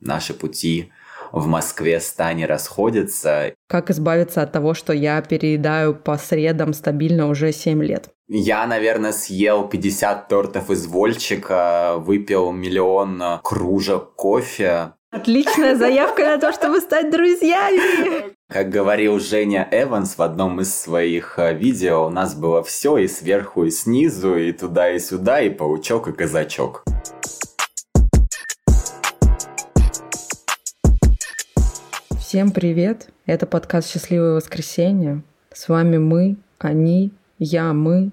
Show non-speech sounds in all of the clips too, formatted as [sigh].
наши пути в Москве стане расходятся. Как избавиться от того, что я переедаю по средам стабильно уже 7 лет? Я, наверное, съел 50 тортов из Вольчика, выпил миллион кружек кофе. Отличная заявка на то, чтобы стать друзьями. Как говорил Женя Эванс в одном из своих э, видео, у нас было все и сверху, и снизу, и туда, и сюда, и паучок, и казачок. Всем привет! Это подкаст «Счастливое воскресенье». С вами мы, они, я, мы,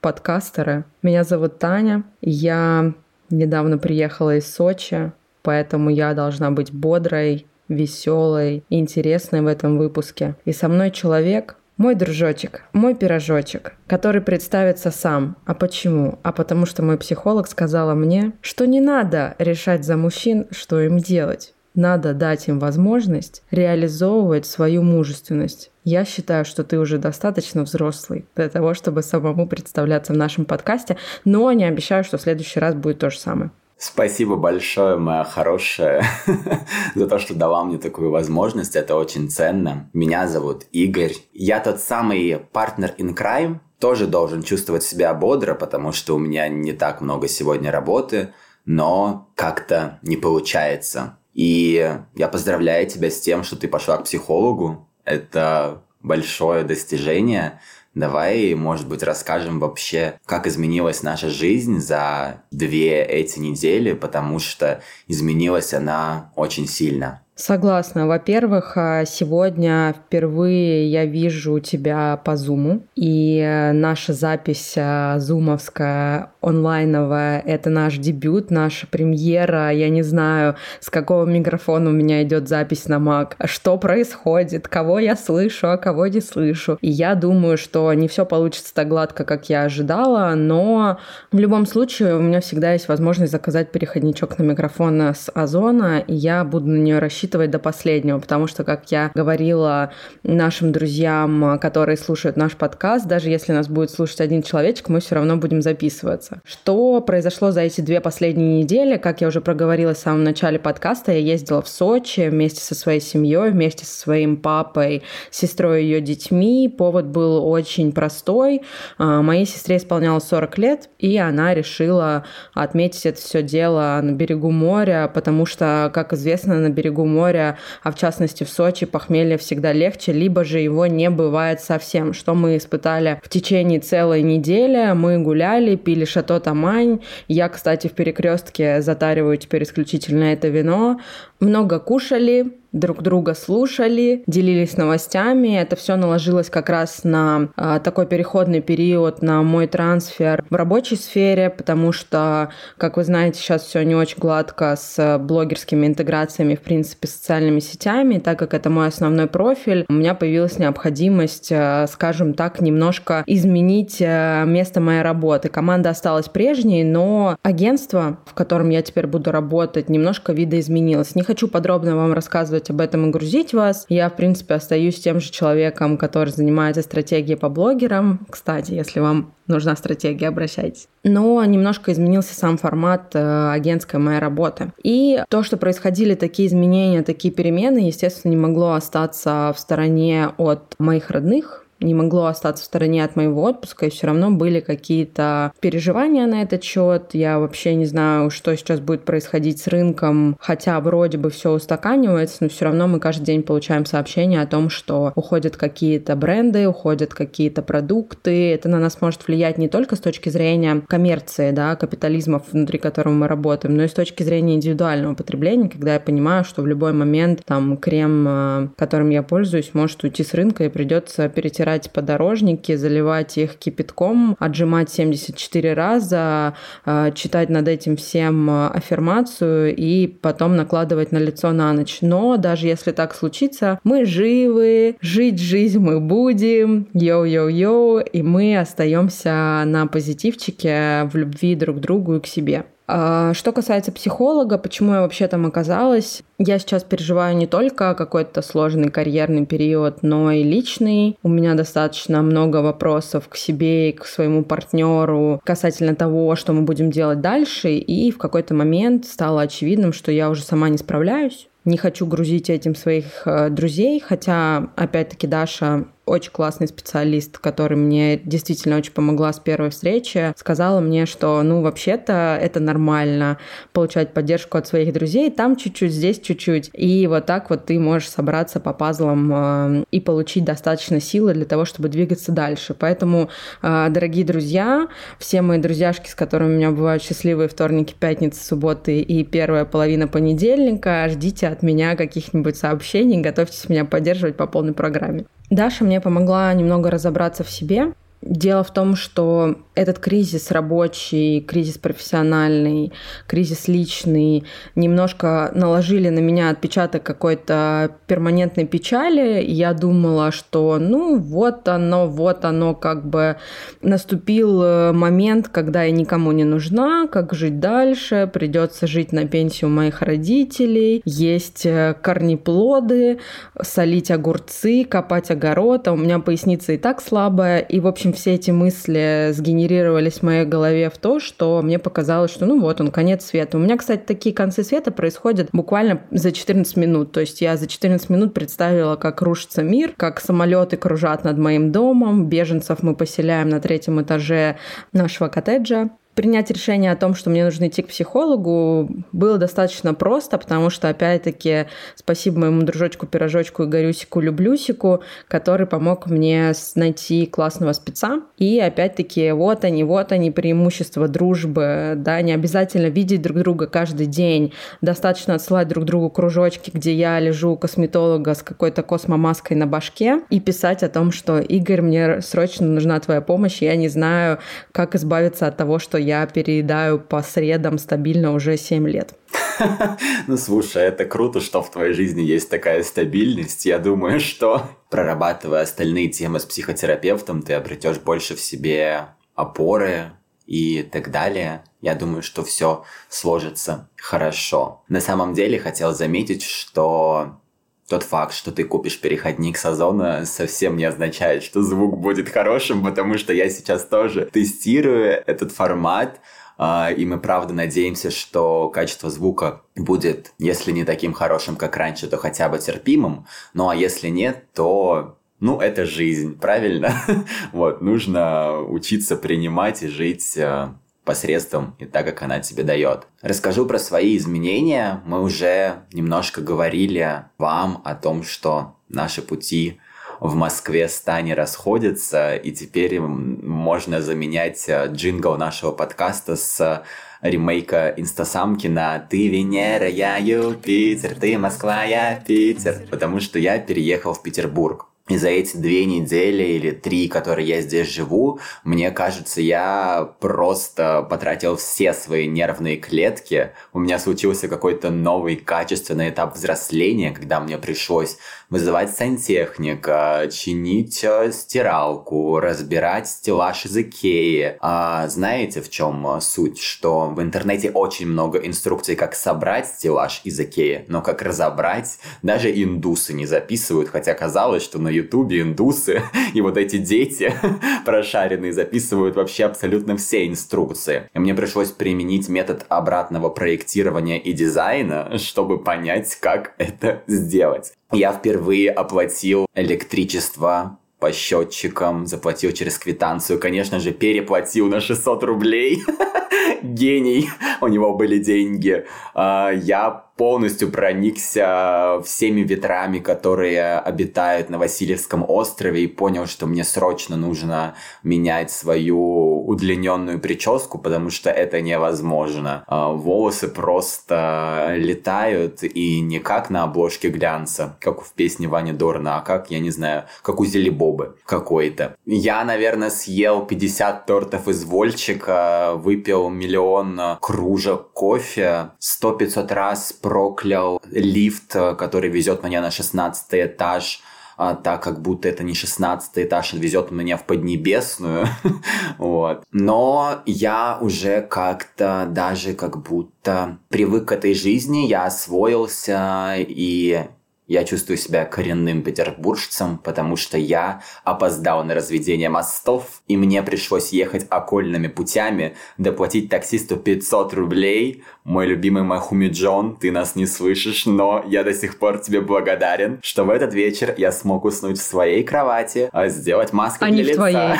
подкастеры. Меня зовут Таня. Я недавно приехала из Сочи, поэтому я должна быть бодрой, веселой интересной в этом выпуске. И со мной человек, мой дружочек, мой пирожочек, который представится сам. А почему? А потому что мой психолог сказала мне, что не надо решать за мужчин, что им делать. Надо дать им возможность реализовывать свою мужественность. Я считаю, что ты уже достаточно взрослый для того, чтобы самому представляться в нашем подкасте, но не обещаю, что в следующий раз будет то же самое. Спасибо большое, моя хорошая, [laughs] за то, что дала мне такую возможность. Это очень ценно. Меня зовут Игорь. Я тот самый партнер in crime. Тоже должен чувствовать себя бодро, потому что у меня не так много сегодня работы, но как-то не получается. И я поздравляю тебя с тем, что ты пошла к психологу. Это большое достижение. Давай, может быть, расскажем вообще, как изменилась наша жизнь за две эти недели, потому что изменилась она очень сильно. Согласна. Во-первых, а, сегодня впервые я вижу тебя по Зуму, и э, наша запись а, зумовская, онлайновая, это наш дебют, наша премьера. Я не знаю, с какого микрофона у меня идет запись на Mac, что происходит, кого я слышу, а кого не слышу. И я думаю, что не все получится так гладко, как я ожидала, но в любом случае у меня всегда есть возможность заказать переходничок на микрофон с Озона, и я буду на нее рассчитывать до последнего, потому что, как я говорила нашим друзьям, которые слушают наш подкаст, даже если нас будет слушать один человечек, мы все равно будем записываться. Что произошло за эти две последние недели? Как я уже проговорила в самом начале подкаста, я ездила в Сочи вместе со своей семьей, вместе со своим папой, сестрой и ее детьми. Повод был очень простой. А, моей сестре исполнялось 40 лет, и она решила отметить это все дело на берегу моря, потому что, как известно, на берегу моря а в частности в Сочи, похмелье всегда легче, либо же его не бывает совсем, что мы испытали в течение целой недели. Мы гуляли, пили шато Тамань. Я, кстати, в перекрестке затариваю теперь исключительно это вино. Много кушали, друг друга слушали, делились новостями. Это все наложилось как раз на э, такой переходный период, на мой трансфер в рабочей сфере, потому что, как вы знаете, сейчас все не очень гладко с блогерскими интеграциями, в принципе, социальными сетями. Так как это мой основной профиль, у меня появилась необходимость, э, скажем так, немножко изменить э, место моей работы. Команда осталась прежней, но агентство, в котором я теперь буду работать, немножко видоизменилось. Не хочу подробно вам рассказывать рассказывать об этом и грузить вас. Я, в принципе, остаюсь тем же человеком, который занимается стратегией по блогерам. Кстати, если вам нужна стратегия, обращайтесь. Но немножко изменился сам формат э, агентской моей работы. И то, что происходили такие изменения, такие перемены, естественно, не могло остаться в стороне от моих родных, не могло остаться в стороне от моего отпуска, и все равно были какие-то переживания на этот счет. Я вообще не знаю, что сейчас будет происходить с рынком, хотя вроде бы все устаканивается, но все равно мы каждый день получаем сообщения о том, что уходят какие-то бренды, уходят какие-то продукты. Это на нас может влиять не только с точки зрения коммерции, да, капитализма, внутри которого мы работаем, но и с точки зрения индивидуального потребления, когда я понимаю, что в любой момент там крем, э, которым я пользуюсь, может уйти с рынка и придется перейти стирать подорожники, заливать их кипятком, отжимать 74 раза, э, читать над этим всем э, аффирмацию и потом накладывать на лицо на ночь. Но даже если так случится, мы живы, жить жизнь мы будем, yo-yo-yo, и мы остаемся на позитивчике в любви друг к другу и к себе. А, что касается психолога, почему я вообще там оказалась, я сейчас переживаю не только какой-то сложный карьерный период, но и личный. У меня достаточно много вопросов к себе и к своему партнеру касательно того, что мы будем делать дальше, и в какой-то момент стало очевидным, что я уже сама не справляюсь. Не хочу грузить этим своих э, друзей, хотя, опять-таки, Даша очень классный специалист, который мне действительно очень помогла с первой встречи, сказала мне, что, ну, вообще-то это нормально получать поддержку от своих друзей, там чуть-чуть, здесь чуть-чуть. И вот так вот ты можешь собраться по пазлам э, и получить достаточно силы для того, чтобы двигаться дальше. Поэтому, э, дорогие друзья, все мои друзьяшки, с которыми у меня бывают счастливые вторники, пятницы, субботы и первая половина понедельника, ждите от меня каких-нибудь сообщений, готовьтесь меня поддерживать по полной программе. Даша мне помогла немного разобраться в себе. Дело в том, что этот кризис рабочий, кризис профессиональный, кризис личный немножко наложили на меня отпечаток какой-то перманентной печали. Я думала, что ну вот оно, вот оно как бы наступил э, момент, когда я никому не нужна, как жить дальше, придется жить на пенсию моих родителей, есть э, корнеплоды, солить огурцы, копать огород, а у меня поясница и так слабая, и в общем все эти мысли сгенерировали генерировались в моей голове в то, что мне показалось, что ну вот он, конец света. У меня, кстати, такие концы света происходят буквально за 14 минут. То есть я за 14 минут представила, как рушится мир, как самолеты кружат над моим домом, беженцев мы поселяем на третьем этаже нашего коттеджа принять решение о том, что мне нужно идти к психологу, было достаточно просто, потому что, опять-таки, спасибо моему дружочку, пирожочку и горюсику, люблюсику, который помог мне найти классного спеца. И, опять-таки, вот они, вот они, преимущества дружбы, да, не обязательно видеть друг друга каждый день, достаточно отсылать друг другу кружочки, где я лежу у косметолога с какой-то космомаской на башке и писать о том, что «Игорь, мне срочно нужна твоя помощь, я не знаю, как избавиться от того, что я переедаю по средам стабильно уже 7 лет. [laughs] Ну, слушай, это круто, что в твоей жизни есть такая стабильность. Я думаю, что прорабатывая остальные темы с психотерапевтом, ты обретешь больше в себе опоры и так далее. Я думаю, что все сложится хорошо. На самом деле хотел заметить, что тот факт, что ты купишь переходник с Озона, совсем не означает, что звук будет хорошим, потому что я сейчас тоже тестирую этот формат, а, и мы правда надеемся, что качество звука будет, если не таким хорошим, как раньше, то хотя бы терпимым. Ну а если нет, то ну, это жизнь, правильно? [laughs] вот, нужно учиться принимать и жить а, посредством и так, как она тебе дает. Расскажу про свои изменения. Мы уже немножко говорили вам о том, что наши пути в Москве стане расходятся, и теперь можно заменять э, джингл нашего подкаста с ремейка инстасамки на «Ты Венера, я Юпитер, ты Москва, я Питер», потому что я переехал в Петербург. И за эти две недели или три, которые я здесь живу, мне кажется, я просто потратил все свои нервные клетки. У меня случился какой-то новый качественный этап взросления, когда мне пришлось вызывать сантехника, чинить э, стиралку, разбирать стеллаж из Икеи. А знаете, в чем э, суть? Что в интернете очень много инструкций, как собрать стеллаж из Икеи, но как разобрать даже индусы не записывают, хотя казалось, что на ютубе индусы [laughs] и вот эти дети [laughs] прошаренные записывают вообще абсолютно все инструкции. И мне пришлось применить метод обратного проектирования и дизайна, чтобы понять, как это сделать. Я впервые оплатил электричество по счетчикам, заплатил через квитанцию, конечно же, переплатил на 600 рублей. [laughs] Гений, у него были деньги. А, я полностью проникся всеми ветрами, которые обитают на Васильевском острове и понял, что мне срочно нужно менять свою удлиненную прическу, потому что это невозможно. А, волосы просто летают и не как на обложке глянца, как в песне Вани Дорна, а как, я не знаю, как у Зелебобы какой-то. Я, наверное, съел 50 тортов из Вольчика, выпил миллион кружек кофе, 100-500 раз проклял лифт, э, который везет меня на 16 этаж а, так как будто это не 16 этаж, он везет меня в Поднебесную. [laughs] вот. Но я уже как-то даже как будто привык к этой жизни, я освоился, и я чувствую себя коренным петербуржцем, потому что я опоздал на разведение мостов, и мне пришлось ехать окольными путями, доплатить таксисту 500 рублей. Мой любимый Махуми Джон, ты нас не слышишь, но я до сих пор тебе благодарен, что в этот вечер я смог уснуть в своей кровати, а сделать маску а для не лица. в твоей.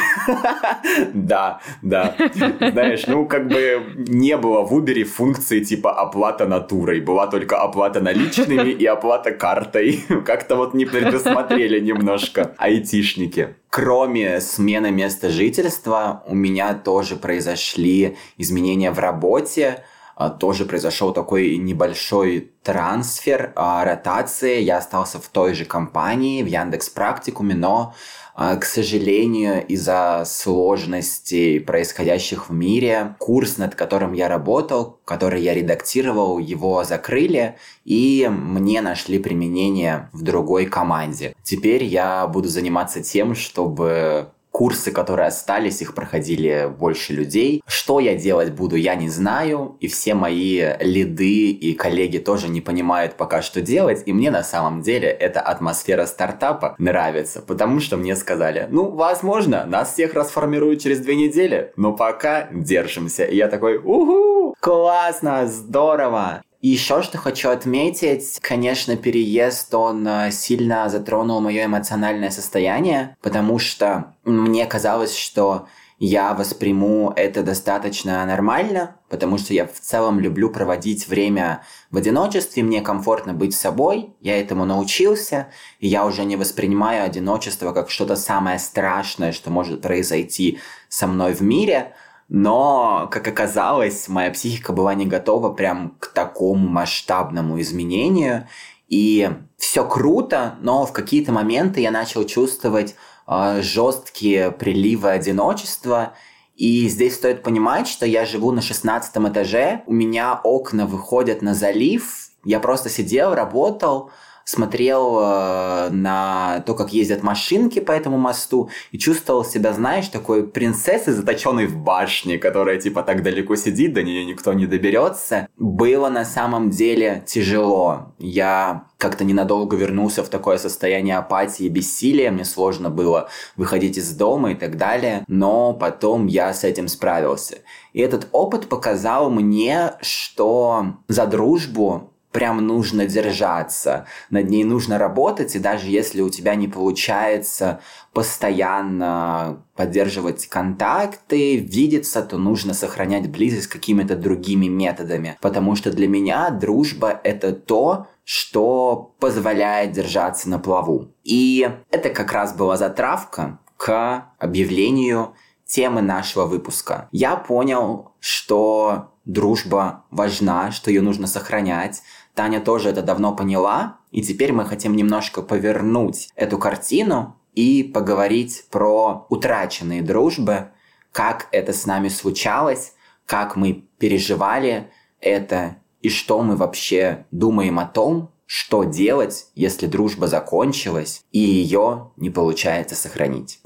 [laughs] Да, да. Знаешь, ну как бы не было в Uber функции типа оплата натурой. Была только оплата наличными и оплата картой картой. [laughs] Как-то вот не предусмотрели немножко айтишники. Кроме смены места жительства, у меня тоже произошли изменения в работе. А, тоже произошел такой небольшой трансфер, а, ротация. Я остался в той же компании, в Яндекс Практикуме, но а, к сожалению, из-за сложностей, происходящих в мире, курс, над которым я работал, который я редактировал, его закрыли, и мне нашли применение в другой команде. Теперь я буду заниматься тем, чтобы курсы, которые остались, их проходили больше людей. Что я делать буду, я не знаю, и все мои лиды и коллеги тоже не понимают пока, что делать, и мне на самом деле эта атмосфера стартапа нравится, потому что мне сказали, ну, возможно, нас всех расформируют через две недели, но пока держимся. И я такой, угу, классно, здорово. И еще что хочу отметить, конечно, переезд, он э, сильно затронул мое эмоциональное состояние, потому что мне казалось, что я восприму это достаточно нормально, потому что я в целом люблю проводить время в одиночестве, мне комфортно быть собой, я этому научился, и я уже не воспринимаю одиночество как что-то самое страшное, что может произойти со мной в мире – но, как оказалось, моя психика была не готова прям к такому масштабному изменению. И все круто, но в какие-то моменты я начал чувствовать э, жесткие приливы одиночества. И здесь стоит понимать, что я живу на 16 этаже, у меня окна выходят на залив, я просто сидел, работал, смотрел э, на то, как ездят машинки по этому мосту, и чувствовал себя, знаешь, такой принцессой, заточенной в башне, которая типа так далеко сидит, до нее никто не доберется. Было на самом деле тяжело. Я как-то ненадолго вернулся в такое состояние апатии бессилия, мне сложно было выходить из дома и так далее, но потом я с этим справился. И этот опыт показал мне, что за дружбу прям нужно держаться, над ней нужно работать, и даже если у тебя не получается постоянно поддерживать контакты, видеться, то нужно сохранять близость какими-то другими методами. Потому что для меня дружба — это то, что позволяет держаться на плаву. И это как раз была затравка к объявлению темы нашего выпуска. Я понял, что дружба важна, что ее нужно сохранять, Таня тоже это давно поняла, и теперь мы хотим немножко повернуть эту картину и поговорить про утраченные дружбы, как это с нами случалось, как мы переживали это и что мы вообще думаем о том, что делать, если дружба закончилась и ее не получается сохранить.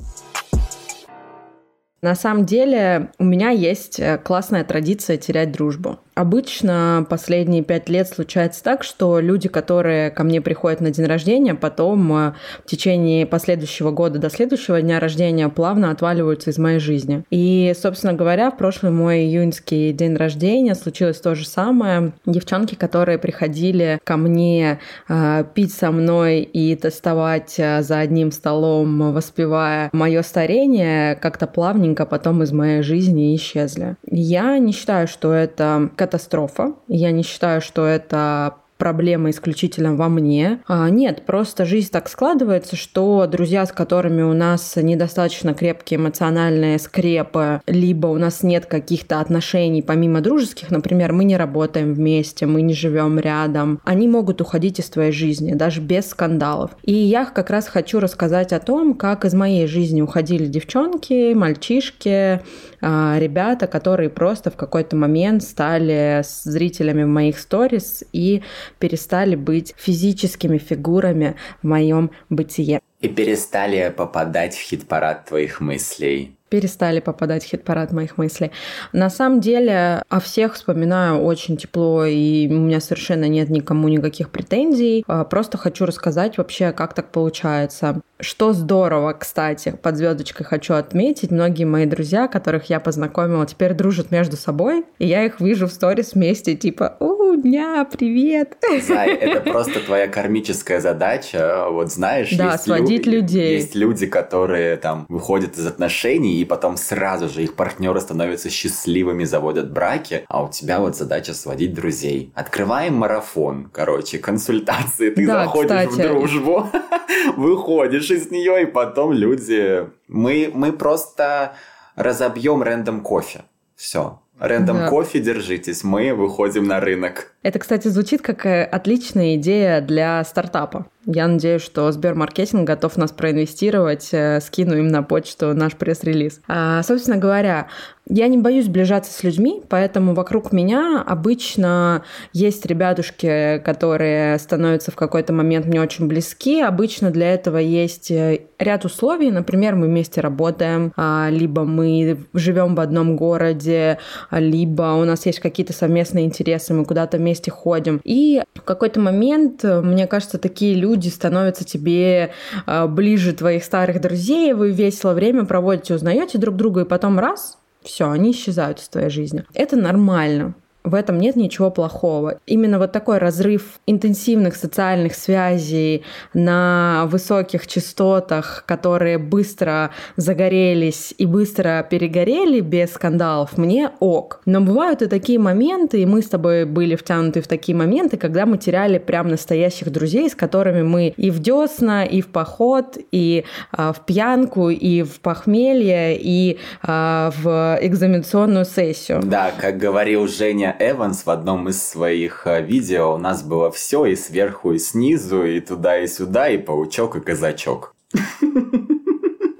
На самом деле у меня есть э, классная традиция терять дружбу. Обычно последние пять лет случается так, что люди, которые ко мне приходят на день рождения, потом э, в течение последующего года до следующего дня рождения плавно отваливаются из моей жизни. И, собственно говоря, в прошлый мой июньский день рождения случилось то же самое. Девчонки, которые приходили ко мне э, пить со мной и тестовать э, за одним столом, воспевая мое старение, как-то плавненько потом из моей жизни исчезли. Я не считаю, что это катастрофа. Я не считаю, что это проблема исключительно во мне. А, нет, просто жизнь так складывается, что друзья, с которыми у нас недостаточно крепкие эмоциональные скрепы, либо у нас нет каких-то отношений помимо дружеских, например, мы не работаем вместе, мы не живем рядом, они могут уходить из твоей жизни, даже без скандалов. И я как раз хочу рассказать о том, как из моей жизни уходили девчонки, мальчишки, ребята, которые просто в какой-то момент стали зрителями моих сторис и перестали быть физическими фигурами в моем бытие. И перестали попадать в хит-парад твоих мыслей перестали попадать в хит-парад моих мыслей. На самом деле, о всех вспоминаю очень тепло, и у меня совершенно нет никому никаких претензий. А, просто хочу рассказать вообще, как так получается. Что здорово, кстати, под звездочкой хочу отметить, многие мои друзья, которых я познакомила, теперь дружат между собой, и я их вижу в сторис вместе, типа, у, дня, привет. Зай, это просто твоя кармическая задача, вот знаешь, да, есть сводить лю- людей. Есть люди, которые там выходят из отношений, и потом сразу же их партнеры становятся счастливыми, заводят браки, а у тебя вот задача сводить друзей. Открываем марафон, короче, консультации, ты да, заходишь кстати. в дружбу, [laughs] выходишь из нее, и потом люди... Мы, мы просто разобьем рандом кофе. Все. Рэндом да. кофе держитесь, мы выходим на рынок. Это, кстати, звучит как э, отличная идея для стартапа. Я надеюсь, что Сбермаркетинг готов нас проинвестировать. Э, скину им на почту наш пресс-релиз. А, собственно говоря, я не боюсь сближаться с людьми, поэтому вокруг меня обычно есть ребятушки, которые становятся в какой-то момент мне очень близки. Обычно для этого есть э, ряд условий. Например, мы вместе работаем, а, либо мы живем в одном городе, либо у нас есть какие-то совместные интересы, мы куда-то вместе ходим. И в какой-то момент, мне кажется, такие люди становятся тебе а, ближе твоих старых друзей, вы весело время проводите, узнаете друг друга, и потом раз, все, они исчезают из твоей жизни. Это нормально. В этом нет ничего плохого. Именно вот такой разрыв интенсивных социальных связей на высоких частотах, которые быстро загорелись и быстро перегорели без скандалов, мне ок. Но бывают и такие моменты, и мы с тобой были втянуты в такие моменты, когда мы теряли прям настоящих друзей, с которыми мы и в десна, и в поход, и а, в пьянку, и в похмелье, и а, в экзаменационную сессию. Да, как говорил Женя Эванс в одном из своих э, видео у нас было все и сверху, и снизу, и туда, и сюда, и паучок, и казачок. [laughs]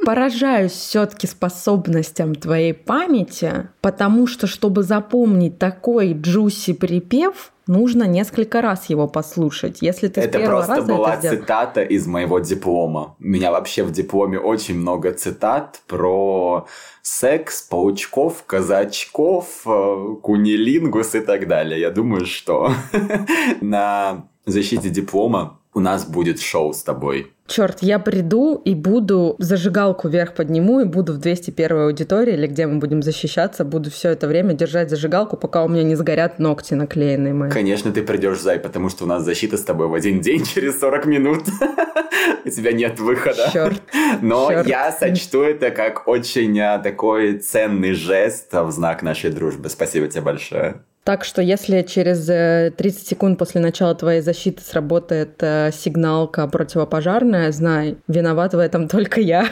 Поражаюсь все-таки способностям твоей памяти, потому что, чтобы запомнить такой джуси припев, нужно несколько раз его послушать. Если ты это просто была это сделал... цитата из моего диплома. У меня вообще в дипломе очень много цитат про секс, паучков, казачков, э, кунилингус и так далее. Я думаю, что [laughs] на защите диплома у нас будет шоу с тобой. Черт, я приду и буду зажигалку вверх подниму и буду в 201 аудитории или где мы будем защищаться, буду все это время держать зажигалку, пока у меня не сгорят ногти наклеенные мои. Конечно, ты придешь, Зай, потому что у нас защита с тобой в один день [laughs] через 40 минут. У тебя нет выхода. Черт. Но я сочту это как очень а, такой ценный жест в знак нашей дружбы. Спасибо тебе большое. Так что если через 30 э, секунд после начала твоей защиты сработает э, сигналка противопожарная, знай, виноват в этом [laughs] только я.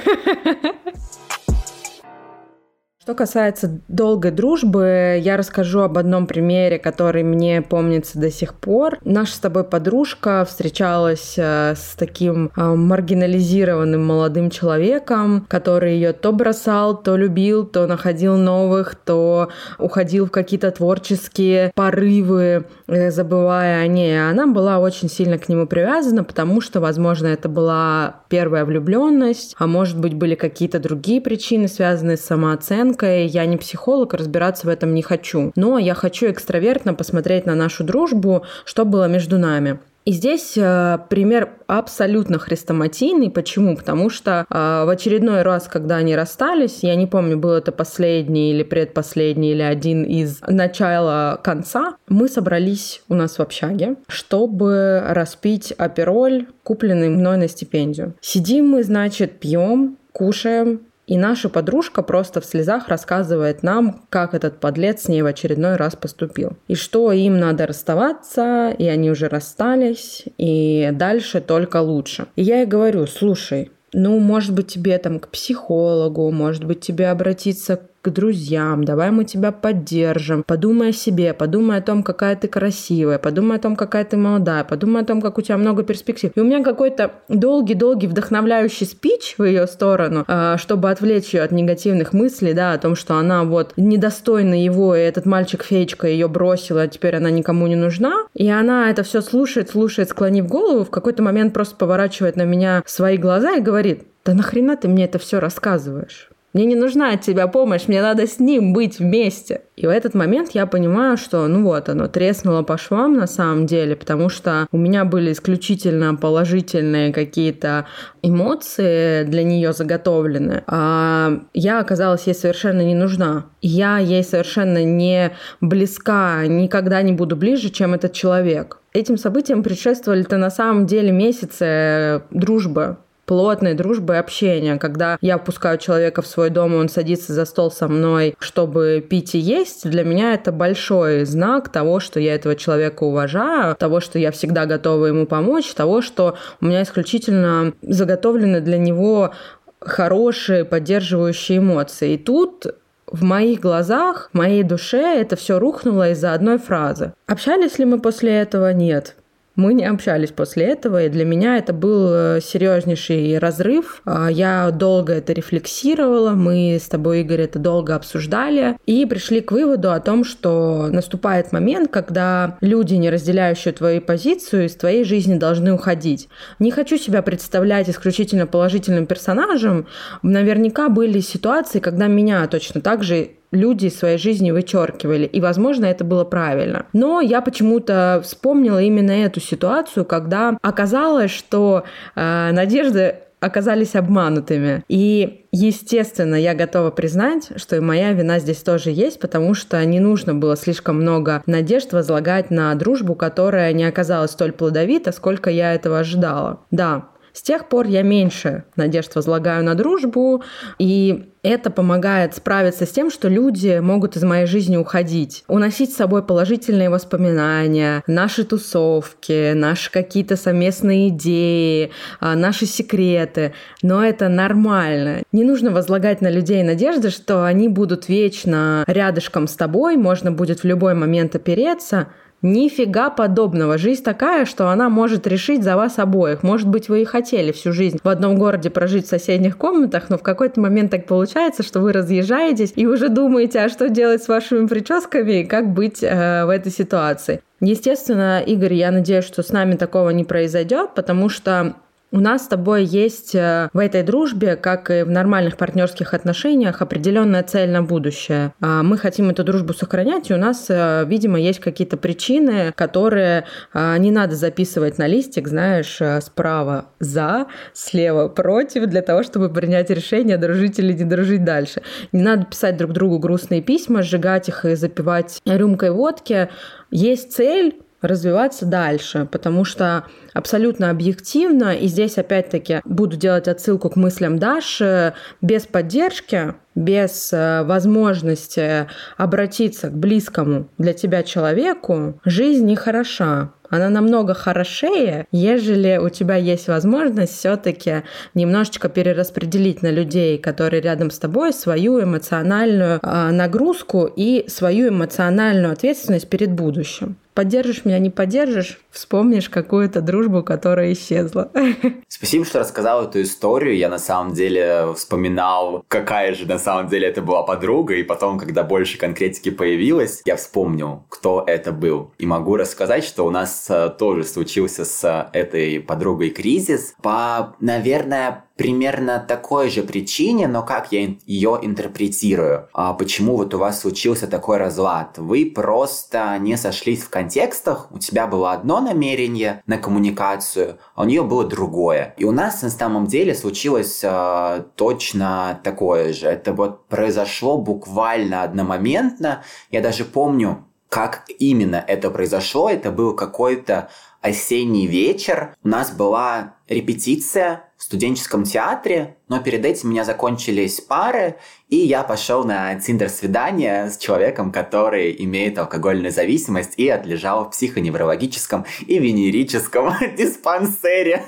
Что касается долгой дружбы, я расскажу об одном примере, который мне помнится до сих пор. Наша с тобой подружка встречалась э, с таким э, маргинализированным молодым человеком, который ее то бросал, то любил, то находил новых, то уходил в какие-то творческие порывы, э, забывая о ней. Она была очень сильно к нему привязана, потому что, возможно, это была первая влюбленность, а может быть, были какие-то другие причины, связанные с самооценкой тонкое, я не психолог, разбираться в этом не хочу. Но я хочу экстравертно посмотреть на нашу дружбу, что было между нами. И здесь э, пример абсолютно хрестоматийный. Почему? Потому что э, в очередной раз, когда они расстались, я не помню, был это последний или предпоследний, или один из начала конца, мы собрались у нас в общаге, чтобы распить апероль, купленный мной на стипендию. Сидим мы, значит, пьем, кушаем, и наша подружка просто в слезах рассказывает нам, как этот подлец с ней в очередной раз поступил. И что им надо расставаться, и они уже расстались, и дальше только лучше. И я ей говорю, слушай, ну, может быть, тебе там к психологу, может быть, тебе обратиться к друзьям, давай мы тебя поддержим, подумай о себе, подумай о том, какая ты красивая, подумай о том, какая ты молодая, подумай о том, как у тебя много перспектив. И у меня какой-то долгий-долгий вдохновляющий спич в ее сторону, а, чтобы отвлечь ее от негативных мыслей, да, о том, что она вот недостойна его, и этот мальчик-феечка ее бросила, а теперь она никому не нужна. И она это все слушает, слушает, склонив голову, в какой-то момент просто поворачивает на меня свои глаза и говорит, да нахрена ты мне это все рассказываешь? Мне не нужна от тебя помощь, мне надо с ним быть вместе. И в этот момент я понимаю, что ну вот оно треснуло по швам на самом деле, потому что у меня были исключительно положительные какие-то эмоции для нее заготовлены, а я оказалась ей совершенно не нужна. Я ей совершенно не близка, никогда не буду ближе, чем этот человек. Этим событиям предшествовали-то на самом деле месяцы дружбы плотной дружбы и общения, когда я впускаю человека в свой дом, и он садится за стол со мной, чтобы пить и есть, для меня это большой знак того, что я этого человека уважаю, того, что я всегда готова ему помочь, того, что у меня исключительно заготовлены для него хорошие поддерживающие эмоции. И тут в моих глазах, в моей душе это все рухнуло из-за одной фразы. Общались ли мы после этого? Нет. Мы не общались после этого, и для меня это был э, серьезнейший разрыв. А, я долго это рефлексировала, мы с тобой, Игорь, это долго обсуждали, и пришли к выводу о том, что наступает момент, когда люди, не разделяющие твою позицию, из твоей жизни должны уходить. Не хочу себя представлять исключительно положительным персонажем. Наверняка были ситуации, когда меня точно так же люди из своей жизни вычеркивали, и, возможно, это было правильно. Но я почему-то вспомнила именно эту ситуацию, когда оказалось, что э, надежды оказались обманутыми. И, естественно, я готова признать, что и моя вина здесь тоже есть, потому что не нужно было слишком много надежд возлагать на дружбу, которая не оказалась столь плодовита, сколько я этого ожидала. Да, с тех пор я меньше надежд возлагаю на дружбу, и это помогает справиться с тем, что люди могут из моей жизни уходить, уносить с собой положительные воспоминания, наши тусовки, наши какие-то совместные идеи, а, наши секреты. Но это нормально. Не нужно возлагать на людей надежды, что они будут вечно рядышком с тобой, можно будет в любой момент опереться. Нифига подобного. Жизнь такая, что она может решить за вас обоих. Может быть, вы и хотели всю жизнь в одном городе прожить в соседних комнатах, но в какой-то момент так получается, что вы разъезжаетесь и уже думаете, а что делать с вашими прическами и как быть э, в этой ситуации. Естественно, Игорь, я надеюсь, что с нами такого не произойдет, потому что у нас с тобой есть э, в этой дружбе, как и в нормальных партнерских отношениях, определенная цель на будущее. А, мы хотим эту дружбу сохранять, и у нас, э, видимо, есть какие-то причины, которые а, не надо записывать на листик, знаешь, э, справа за, слева против, для того, чтобы принять решение, дружить или не дружить дальше. Не надо писать друг другу грустные письма, сжигать их и запивать рюмкой водки. Есть цель, развиваться дальше, потому что абсолютно объективно, и здесь опять-таки буду делать отсылку к мыслям Даши, без поддержки, без э, возможности обратиться к близкому для тебя человеку, жизнь не хороша она намного хорошее, ежели у тебя есть возможность все-таки немножечко перераспределить на людей, которые рядом с тобой, свою эмоциональную э, нагрузку и свою эмоциональную ответственность перед будущим. Поддержишь меня, не поддержишь, вспомнишь какую-то дружбу, которая исчезла. [laughs] Спасибо, что рассказал эту историю. Я на самом деле вспоминал, какая же на самом деле это была подруга, и потом, когда больше конкретики появилось, я вспомнил, кто это был. И могу рассказать, что у нас э, тоже случился с этой подругой кризис по, наверное, примерно такой же причине, но как я ее интерпретирую. А почему вот у вас случился такой разлад? Вы просто не сошлись в контекстах, у тебя было одно намерение на коммуникацию, а у нее было другое. И у нас на самом деле случилось э, точно такое же. Это вот произошло буквально одномоментно. Я даже помню, как именно это произошло. Это был какой-то осенний вечер. У нас была репетиция студенческом театре, но перед этим у меня закончились пары, и я пошел на тиндер-свидание с человеком, который имеет алкогольную зависимость и отлежал в психоневрологическом и венерическом [laughs] диспансере.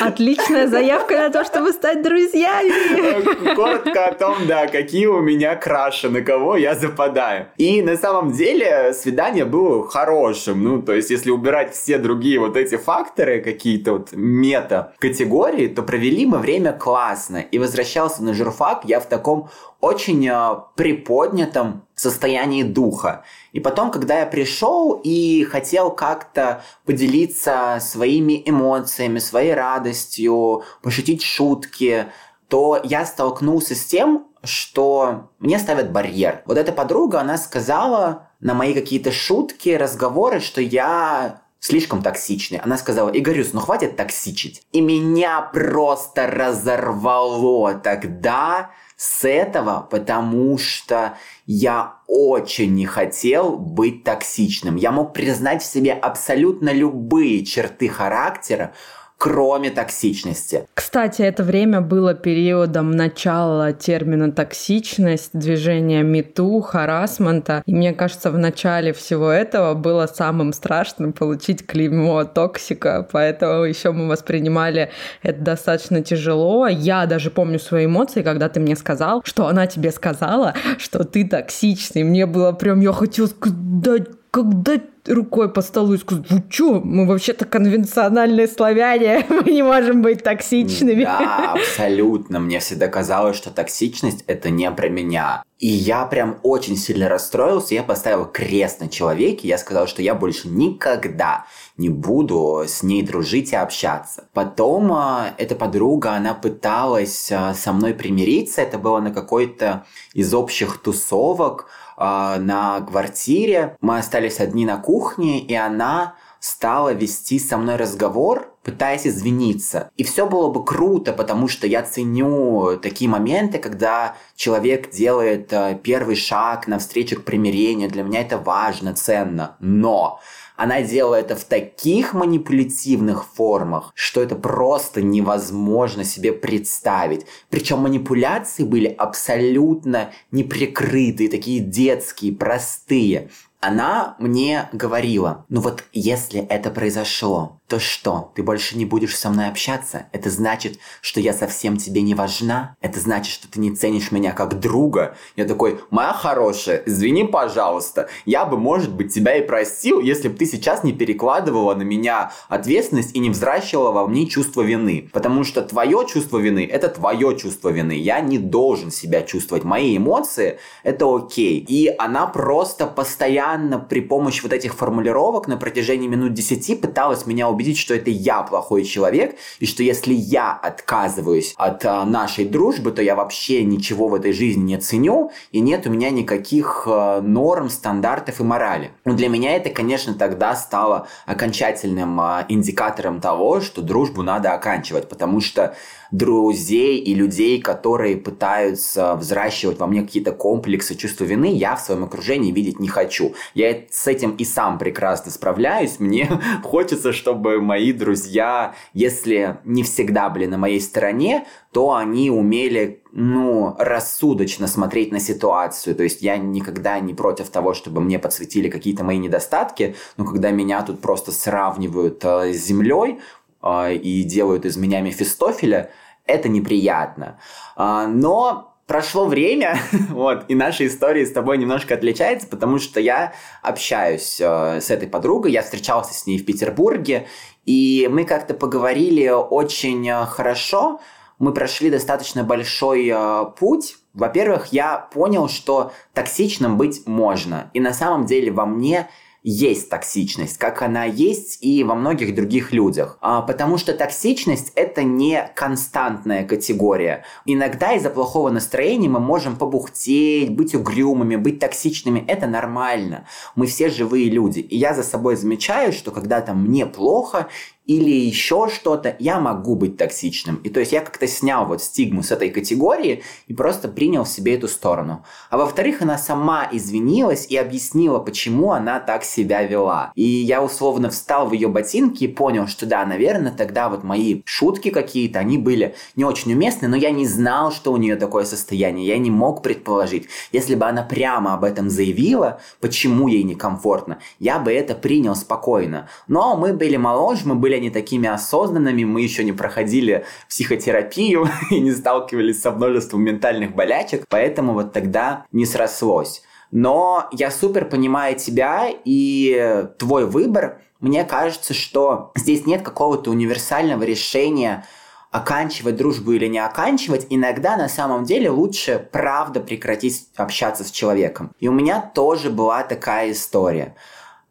Отличная заявка на то, чтобы стать друзьями. Коротко о том, да, какие у меня краши, на кого я западаю. И на самом деле свидание было хорошим. Ну, то есть, если убирать все другие вот эти факторы, какие-то вот мета-категории, то провели мы время классно. И возвращался на журфак я в таком очень э, приподнятом состоянии духа. И потом, когда я пришел и хотел как-то поделиться своими эмоциями, своей радостью, пошутить шутки, то я столкнулся с тем, что мне ставят барьер. Вот эта подруга, она сказала на мои какие-то шутки, разговоры, что я слишком токсичный. Она сказала, Игорюс, ну хватит токсичить. И меня просто разорвало тогда с этого, потому что я очень не хотел быть токсичным. Я мог признать в себе абсолютно любые черты характера, кроме токсичности. Кстати, это время было периодом начала термина токсичность, движения мету, харасмента. И мне кажется, в начале всего этого было самым страшным получить клеймо токсика, поэтому еще мы воспринимали это достаточно тяжело. Я даже помню свои эмоции, когда ты мне сказал, что она тебе сказала, что ты токсичный. Мне было прям, я хотела сказать, когда рукой по столу и сказать, вы что, мы вообще-то конвенциональные славяне, [laughs] мы не можем быть токсичными. Да, абсолютно. Мне всегда казалось, что токсичность – это не про меня. И я прям очень сильно расстроился, я поставил крест на человеке, я сказал, что я больше никогда не буду с ней дружить и общаться. Потом э, эта подруга, она пыталась э, со мной примириться, это было на какой-то из общих тусовок, э, на квартире. Мы остались одни на кухне, и она стала вести со мной разговор, пытаясь извиниться. И все было бы круто, потому что я ценю такие моменты, когда человек делает э, первый шаг навстречу к примирению. Для меня это важно, ценно. Но она делала это в таких манипулятивных формах, что это просто невозможно себе представить. Причем манипуляции были абсолютно неприкрытые, такие детские, простые она мне говорила, ну вот если это произошло, то что, ты больше не будешь со мной общаться? Это значит, что я совсем тебе не важна? Это значит, что ты не ценишь меня как друга? Я такой, моя хорошая, извини, пожалуйста, я бы, может быть, тебя и простил, если бы ты сейчас не перекладывала на меня ответственность и не взращивала во мне чувство вины. Потому что твое чувство вины – это твое чувство вины. Я не должен себя чувствовать. Мои эмоции – это окей. И она просто постоянно при помощи вот этих формулировок на протяжении минут 10 пыталась меня убедить убедить, что это я плохой человек, и что если я отказываюсь от а, нашей дружбы, то я вообще ничего в этой жизни не ценю, и нет у меня никаких а, норм, стандартов и морали. Но для меня это, конечно, тогда стало окончательным а, индикатором того, что дружбу надо оканчивать, потому что друзей и людей, которые пытаются взращивать во мне какие-то комплексы, чувство вины, я в своем окружении видеть не хочу. Я с этим и сам прекрасно справляюсь. Мне [laughs] хочется, чтобы мои друзья, если не всегда были на моей стороне, то они умели, ну, рассудочно смотреть на ситуацию. То есть я никогда не против того, чтобы мне подсветили какие-то мои недостатки, но когда меня тут просто сравнивают э, с землей, э, и делают из меня Мефистофеля, это неприятно. А, но прошло время, [laughs] вот, и наша история с тобой немножко отличается, потому что я общаюсь э, с этой подругой, я встречался с ней в Петербурге, и мы как-то поговорили очень э, хорошо, мы прошли достаточно большой э, путь. Во-первых, я понял, что токсичным быть можно, и на самом деле во мне есть токсичность, как она есть и во многих других людях. А, потому что токсичность это не константная категория. Иногда из-за плохого настроения мы можем побухтеть, быть угрюмыми, быть токсичными. Это нормально. Мы все живые люди. И я за собой замечаю, что когда там мне плохо, или еще что-то, я могу быть токсичным. И то есть я как-то снял вот стигму с этой категории и просто принял себе эту сторону. А во-вторых, она сама извинилась и объяснила, почему она так себя вела. И я условно встал в ее ботинки и понял, что да, наверное, тогда вот мои шутки какие-то, они были не очень уместны, но я не знал, что у нее такое состояние. Я не мог предположить. Если бы она прямо об этом заявила, почему ей некомфортно, я бы это принял спокойно. Но мы были моложе, мы были не такими осознанными, мы еще не проходили психотерапию [laughs] и не сталкивались со множеством ментальных болячек, поэтому вот тогда не срослось. Но я супер понимаю тебя и твой выбор. Мне кажется, что здесь нет какого-то универсального решения, оканчивать дружбу или не оканчивать, иногда на самом деле лучше правда прекратить общаться с человеком. И у меня тоже была такая история.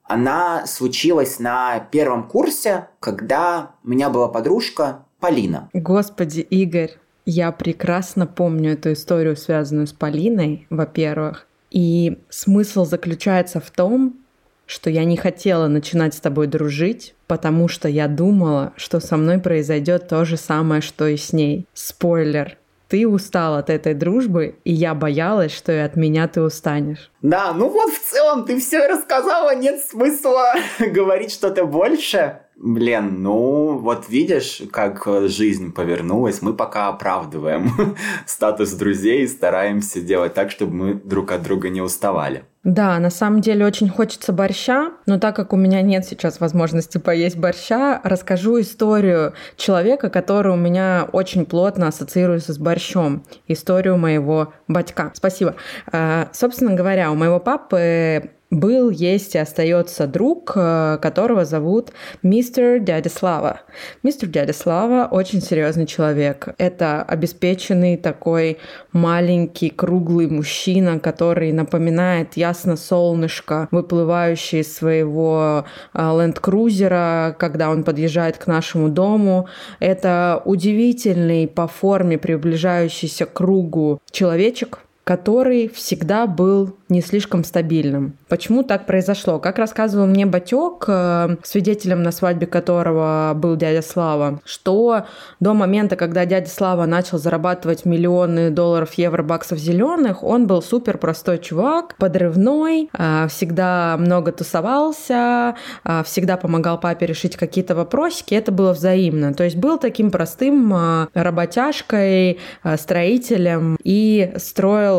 Она случилась на первом курсе, когда у меня была подружка Полина. Господи, Игорь, я прекрасно помню эту историю, связанную с Полиной, во-первых. И смысл заключается в том, что я не хотела начинать с тобой дружить, потому что я думала, что со мной произойдет то же самое, что и с ней. Спойлер. Ты устал от этой дружбы, и я боялась, что и от меня ты устанешь. Да, ну вот в целом ты все рассказала, нет смысла [laughs] говорить что-то больше. Блин, ну вот видишь, как жизнь повернулась. Мы пока оправдываем [laughs] статус друзей и стараемся делать так, чтобы мы друг от друга не уставали. Да, на самом деле очень хочется борща, но так как у меня нет сейчас возможности поесть борща, расскажу историю человека, который у меня очень плотно ассоциируется с борщом. Историю моего батька. Спасибо. А, собственно говоря, у моего папы был, есть и остается друг, э, которого зовут мистер Дядя Слава. Мистер Дядя Слава очень серьезный человек. Это обеспеченный такой маленький круглый мужчина, который напоминает ясно солнышко, выплывающее из своего ленд-крузера, когда он подъезжает к нашему дому. Это удивительный по форме приближающийся к кругу человечек, который всегда был не слишком стабильным. Почему так произошло? Как рассказывал мне Батек, э, свидетелем на свадьбе которого был дядя Слава, что до момента, когда дядя Слава начал зарабатывать миллионы долларов, евро, баксов зеленых, он был супер простой чувак, подрывной, э, всегда много тусовался, э, всегда помогал папе решить какие-то вопросики, это было взаимно. То есть был таким простым работяжкой, строителем и строил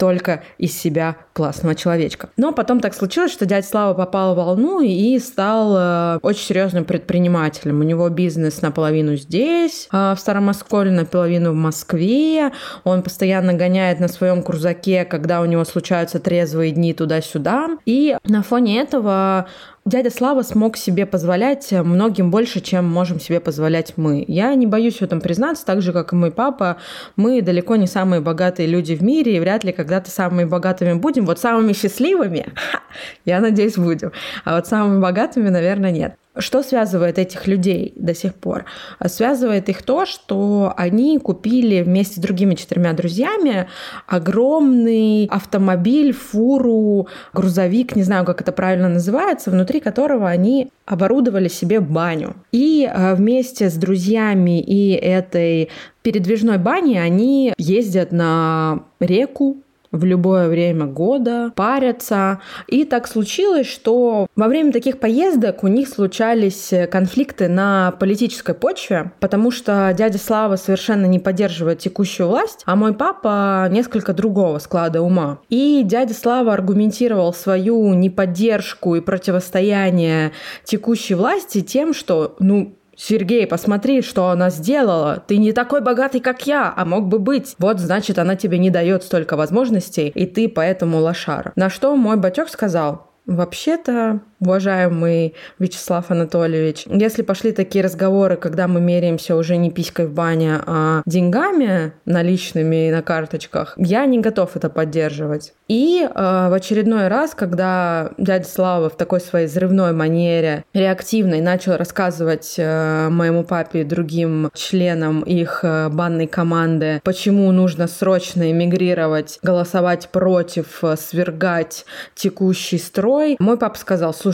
только из себя классного человечка. Но потом так случилось, что дядя Слава попал в волну и стал э, очень серьезным предпринимателем. У него бизнес наполовину здесь, э, в Старом Осколе, наполовину в Москве. Он постоянно гоняет на своем крузаке, когда у него случаются трезвые дни туда-сюда. И на фоне этого дядя Слава смог себе позволять многим больше, чем можем себе позволять мы. Я не боюсь в этом признаться, так же, как и мой папа. Мы далеко не самые богатые люди в мире, и вряд ли когда-то самыми богатыми будем. Вот самыми счастливыми, [laughs] я надеюсь, будем. А вот самыми богатыми, наверное, нет. Что связывает этих людей до сих пор? Связывает их то, что они купили вместе с другими четырьмя друзьями огромный автомобиль, фуру, грузовик, не знаю, как это правильно называется, внутри которого они оборудовали себе баню. И э, вместе с друзьями и этой передвижной бани они ездят на реку, в любое время года, парятся. И так случилось, что во время таких поездок у них случались конфликты на политической почве, потому что дядя Слава совершенно не поддерживает текущую власть, а мой папа несколько другого склада ума. И дядя Слава аргументировал свою неподдержку и противостояние текущей власти тем, что, ну, Сергей, посмотри, что она сделала. Ты не такой богатый, как я, а мог бы быть. Вот, значит, она тебе не дает столько возможностей, и ты поэтому лошара. На что мой батек сказал, Вообще-то уважаемый Вячеслав Анатольевич, если пошли такие разговоры, когда мы меряемся уже не писькой в бане, а деньгами наличными на карточках, я не готов это поддерживать. И э, в очередной раз, когда дядя Слава в такой своей взрывной манере, реактивной, начал рассказывать э, моему папе и другим членам их э, банной команды, почему нужно срочно эмигрировать, голосовать против, э, свергать текущий строй, мой папа сказал, слушай,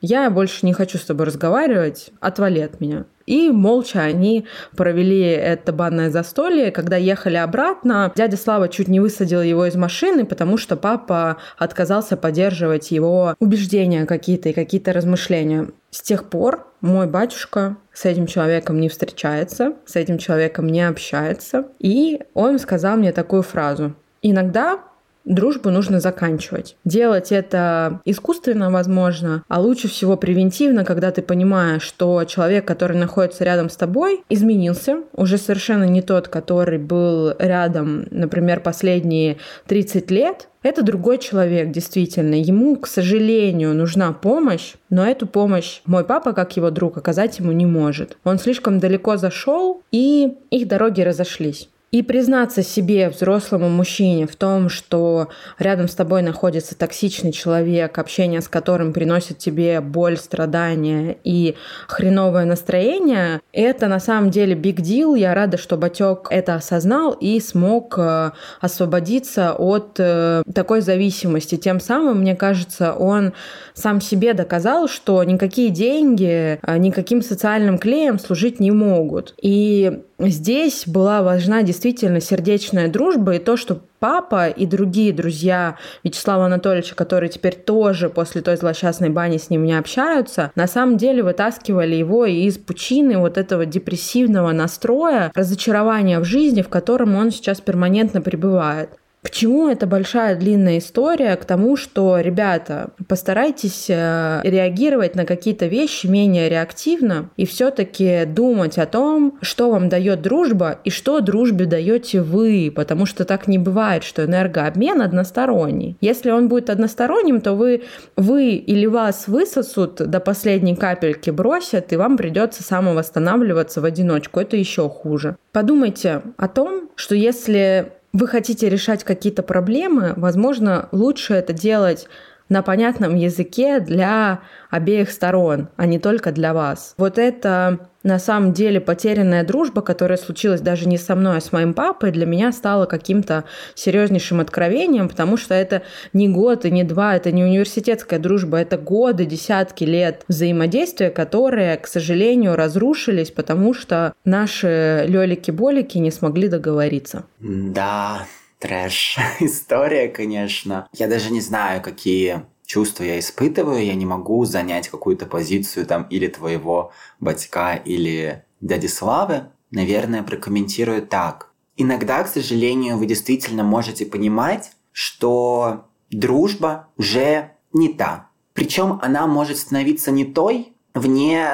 я больше не хочу с тобой разговаривать, отвали от меня. И молча они провели это банное застолье. Когда ехали обратно, дядя Слава чуть не высадил его из машины, потому что папа отказался поддерживать его убеждения какие-то и какие-то размышления. С тех пор мой батюшка с этим человеком не встречается, с этим человеком не общается. И он сказал мне такую фразу. Иногда дружбу нужно заканчивать. Делать это искусственно, возможно, а лучше всего превентивно, когда ты понимаешь, что человек, который находится рядом с тобой, изменился, уже совершенно не тот, который был рядом, например, последние 30 лет, это другой человек, действительно. Ему, к сожалению, нужна помощь, но эту помощь мой папа, как его друг, оказать ему не может. Он слишком далеко зашел, и их дороги разошлись. И признаться себе, взрослому мужчине, в том, что рядом с тобой находится токсичный человек, общение с которым приносит тебе боль, страдания и хреновое настроение, это на самом деле big deal. Я рада, что Батек это осознал и смог э, освободиться от э, такой зависимости. Тем самым, мне кажется, он сам себе доказал, что никакие деньги э, никаким социальным клеем служить не могут. И здесь была важна действительно сердечная дружба и то, что папа и другие друзья Вячеслава Анатольевича, которые теперь тоже после той злосчастной бани с ним не общаются, на самом деле вытаскивали его из пучины вот этого депрессивного настроя, разочарования в жизни, в котором он сейчас перманентно пребывает. К чему эта большая длинная история? К тому, что, ребята, постарайтесь э, реагировать на какие-то вещи менее реактивно и все-таки думать о том, что вам дает дружба и что дружбе даете вы, потому что так не бывает, что энергообмен односторонний. Если он будет односторонним, то вы, вы или вас высосут до последней капельки, бросят, и вам придется самовосстанавливаться в одиночку. Это еще хуже. Подумайте о том, что если вы хотите решать какие-то проблемы, возможно, лучше это делать на понятном языке для обеих сторон, а не только для вас. Вот это на самом деле потерянная дружба, которая случилась даже не со мной, а с моим папой, для меня стала каким-то серьезнейшим откровением, потому что это не год и не два, это не университетская дружба, это годы, десятки лет взаимодействия, которые, к сожалению, разрушились, потому что наши лёлики-болики не смогли договориться. Да, трэш. [laughs] История, конечно. Я даже не знаю, какие чувства я испытываю, я не могу занять какую-то позицию там или твоего батька, или дяди Славы. Наверное, прокомментирую так. Иногда, к сожалению, вы действительно можете понимать, что дружба уже не та. Причем она может становиться не той, вне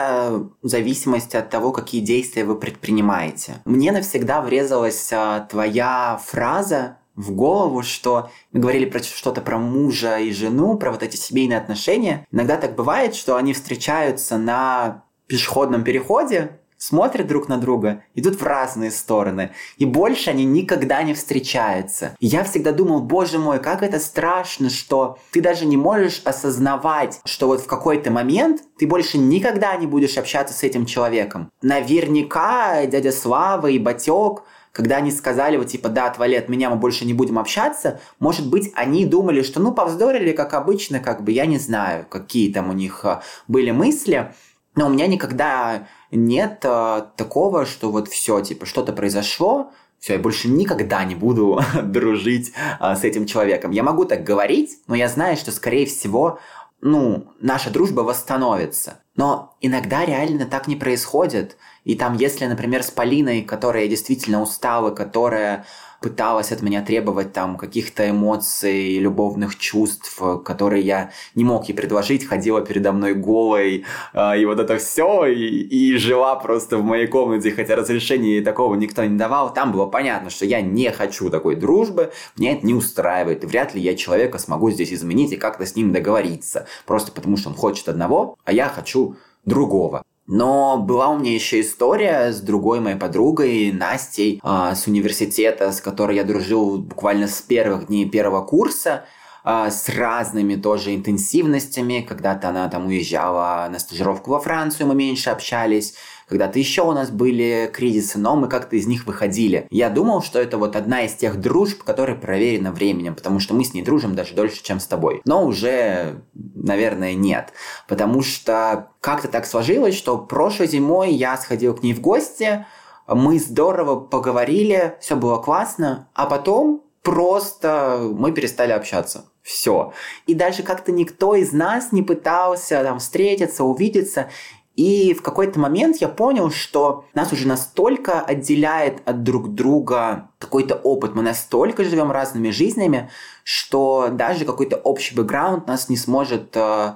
зависимости от того, какие действия вы предпринимаете. Мне навсегда врезалась а, твоя фраза в голову, что мы говорили про что-то про мужа и жену, про вот эти семейные отношения. Иногда так бывает, что они встречаются на пешеходном переходе, смотрят друг на друга, идут в разные стороны, и больше они никогда не встречаются. И я всегда думал, боже мой, как это страшно, что ты даже не можешь осознавать, что вот в какой-то момент ты больше никогда не будешь общаться с этим человеком. Наверняка дядя Слава и Батек когда они сказали, вот типа, да, отвали от меня, мы больше не будем общаться, может быть, они думали, что, ну, повздорили, как обычно, как бы, я не знаю, какие там у них а, были мысли, но у меня никогда нет а, такого, что вот все, типа, что-то произошло, все, я больше никогда не буду [laughs] дружить а, с этим человеком. Я могу так говорить, но я знаю, что, скорее всего, ну, наша дружба восстановится. Но иногда реально так не происходит. И там, если, например, с Полиной, которая действительно устала, которая пыталась от меня требовать там каких-то эмоций, любовных чувств, которые я не мог ей предложить, ходила передо мной голой, э, и вот это все, и, и жила просто в моей комнате, хотя разрешения такого никто не давал. Там было понятно, что я не хочу такой дружбы, меня это не устраивает, и вряд ли я человека смогу здесь изменить и как-то с ним договориться, просто потому что он хочет одного, а я хочу другого. Но была у меня еще история с другой моей подругой, Настей, э, с университета, с которой я дружил буквально с первых дней первого курса, э, с разными тоже интенсивностями. Когда-то она там уезжала на стажировку во Францию, мы меньше общались. Когда-то еще у нас были кризисы, но мы как-то из них выходили. Я думал, что это вот одна из тех дружб, которая проверена временем, потому что мы с ней дружим даже дольше, чем с тобой. Но уже, наверное, нет. Потому что как-то так сложилось, что прошлой зимой я сходил к ней в гости, мы здорово поговорили, все было классно, а потом просто мы перестали общаться. Все. И даже как-то никто из нас не пытался там встретиться, увидеться. И в какой-то момент я понял, что нас уже настолько отделяет от друг друга какой-то опыт, мы настолько живем разными жизнями, что даже какой-то общий бэкграунд нас не сможет э,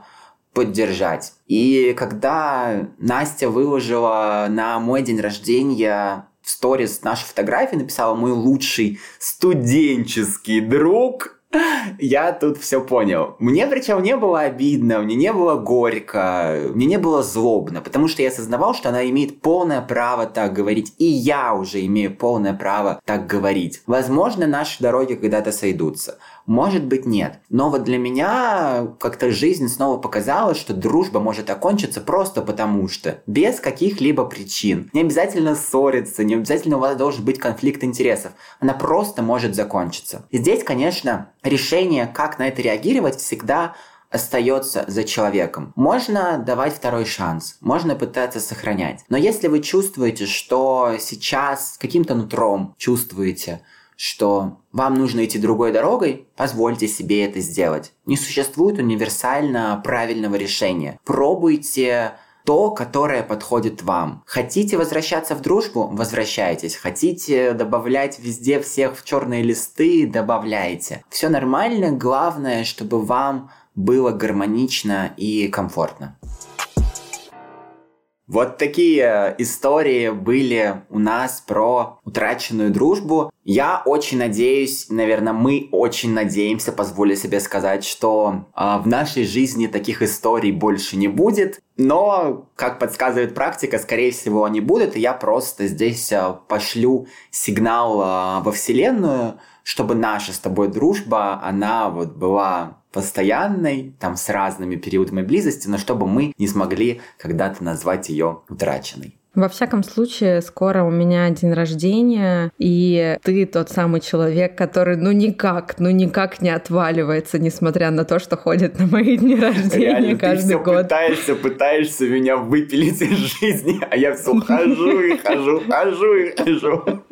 поддержать. И когда Настя выложила на мой день рождения в сторис нашу фотографию, написала «Мой лучший студенческий друг», я тут все понял. Мне причем не было обидно, мне не было горько, мне не было злобно, потому что я осознавал, что она имеет полное право так говорить, и я уже имею полное право так говорить. Возможно, наши дороги когда-то сойдутся. Может быть, нет. Но вот для меня как-то жизнь снова показала, что дружба может окончиться просто потому что. Без каких-либо причин. Не обязательно ссориться, не обязательно у вас должен быть конфликт интересов. Она просто может закончиться. И здесь, конечно, решение, как на это реагировать, всегда остается за человеком. Можно давать второй шанс, можно пытаться сохранять. Но если вы чувствуете, что сейчас каким-то нутром чувствуете, что вам нужно идти другой дорогой, позвольте себе это сделать. Не существует универсально правильного решения. Пробуйте то, которое подходит вам. Хотите возвращаться в дружбу? Возвращайтесь. Хотите добавлять везде всех в черные листы? Добавляйте. Все нормально, главное, чтобы вам было гармонично и комфортно. Вот такие истории были у нас про утраченную дружбу. Я очень надеюсь, наверное, мы очень надеемся, позволю себе сказать, что э, в нашей жизни таких историй больше не будет. Но, как подсказывает практика, скорее всего, они будут. И я просто здесь э, пошлю сигнал э, во Вселенную, чтобы наша с тобой дружба, она вот была постоянной, там с разными периодами близости, но чтобы мы не смогли когда-то назвать ее утраченной. Во всяком случае, скоро у меня день рождения, и ты тот самый человек, который ну никак, ну никак не отваливается, несмотря на то, что ходит на мои дни [laughs] рождения Реально, каждый ты все год. пытаешься, пытаешься меня выпилить из жизни, а я все [laughs] хожу и хожу, хожу и хожу.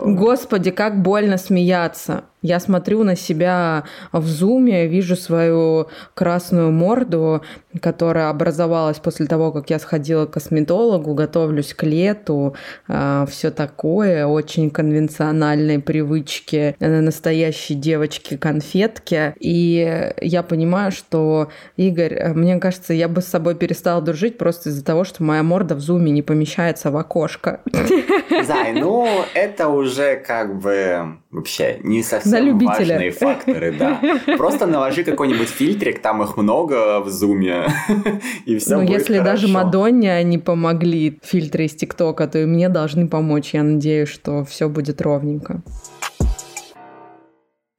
Господи, как больно смеяться. Я смотрю на себя в зуме, вижу свою красную морду, которая образовалась после того, как я сходила к косметологу, готовлюсь к лету, а, все такое, очень конвенциональные привычки э, настоящей девочки-конфетки. И я понимаю, что, Игорь, э, мне кажется, я бы с собой перестала дружить просто из-за того, что моя морда в зуме не помещается в окошко. [laughs] Зай, ну это уже как бы вообще не совсем важные факторы, да. Просто наложи какой-нибудь фильтрик, там их много в зуме, [laughs] и все Ну, если хорошо. даже Мадонне не помогли фильтры из ТикТока, то и мне должны помочь. Я надеюсь, что все будет ровненько.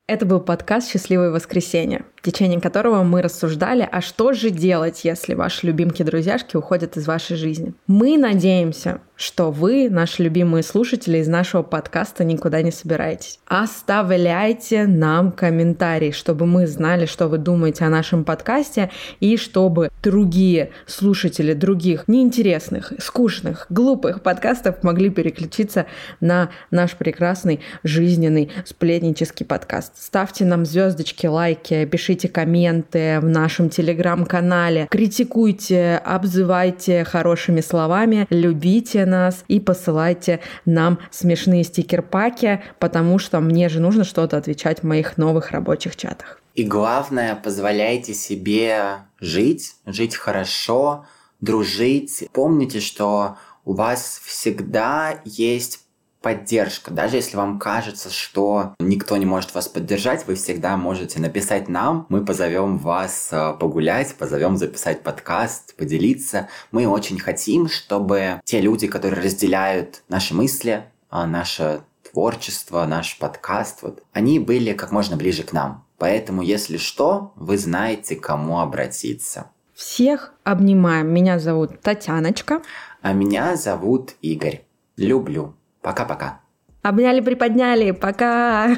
Это был подкаст «Счастливое воскресенье», в течение которого мы рассуждали, а что же делать, если ваши любимки-друзьяшки уходят из вашей жизни. Мы надеемся, что вы, наши любимые слушатели из нашего подкаста, никуда не собираетесь. Оставляйте нам комментарии, чтобы мы знали, что вы думаете о нашем подкасте, и чтобы другие слушатели других неинтересных, скучных, глупых подкастов могли переключиться на наш прекрасный жизненный сплетнический подкаст. Ставьте нам звездочки, лайки, пишите комменты в нашем телеграм-канале, критикуйте, обзывайте хорошими словами, любите нас и посылайте нам смешные стикер-паки, потому что мне же нужно что-то отвечать в моих новых рабочих чатах. И главное, позволяйте себе жить, жить хорошо, дружить. Помните, что у вас всегда есть поддержка. Даже если вам кажется, что никто не может вас поддержать, вы всегда можете написать нам. Мы позовем вас э, погулять, позовем записать подкаст, поделиться. Мы очень хотим, чтобы те люди, которые разделяют наши мысли, э, наше творчество, наш подкаст, вот, они были как можно ближе к нам. Поэтому, если что, вы знаете, к кому обратиться. Всех обнимаем. Меня зовут Татьяночка. А меня зовут Игорь. Люблю. Пока-пока. Обняли, приподняли. Пока.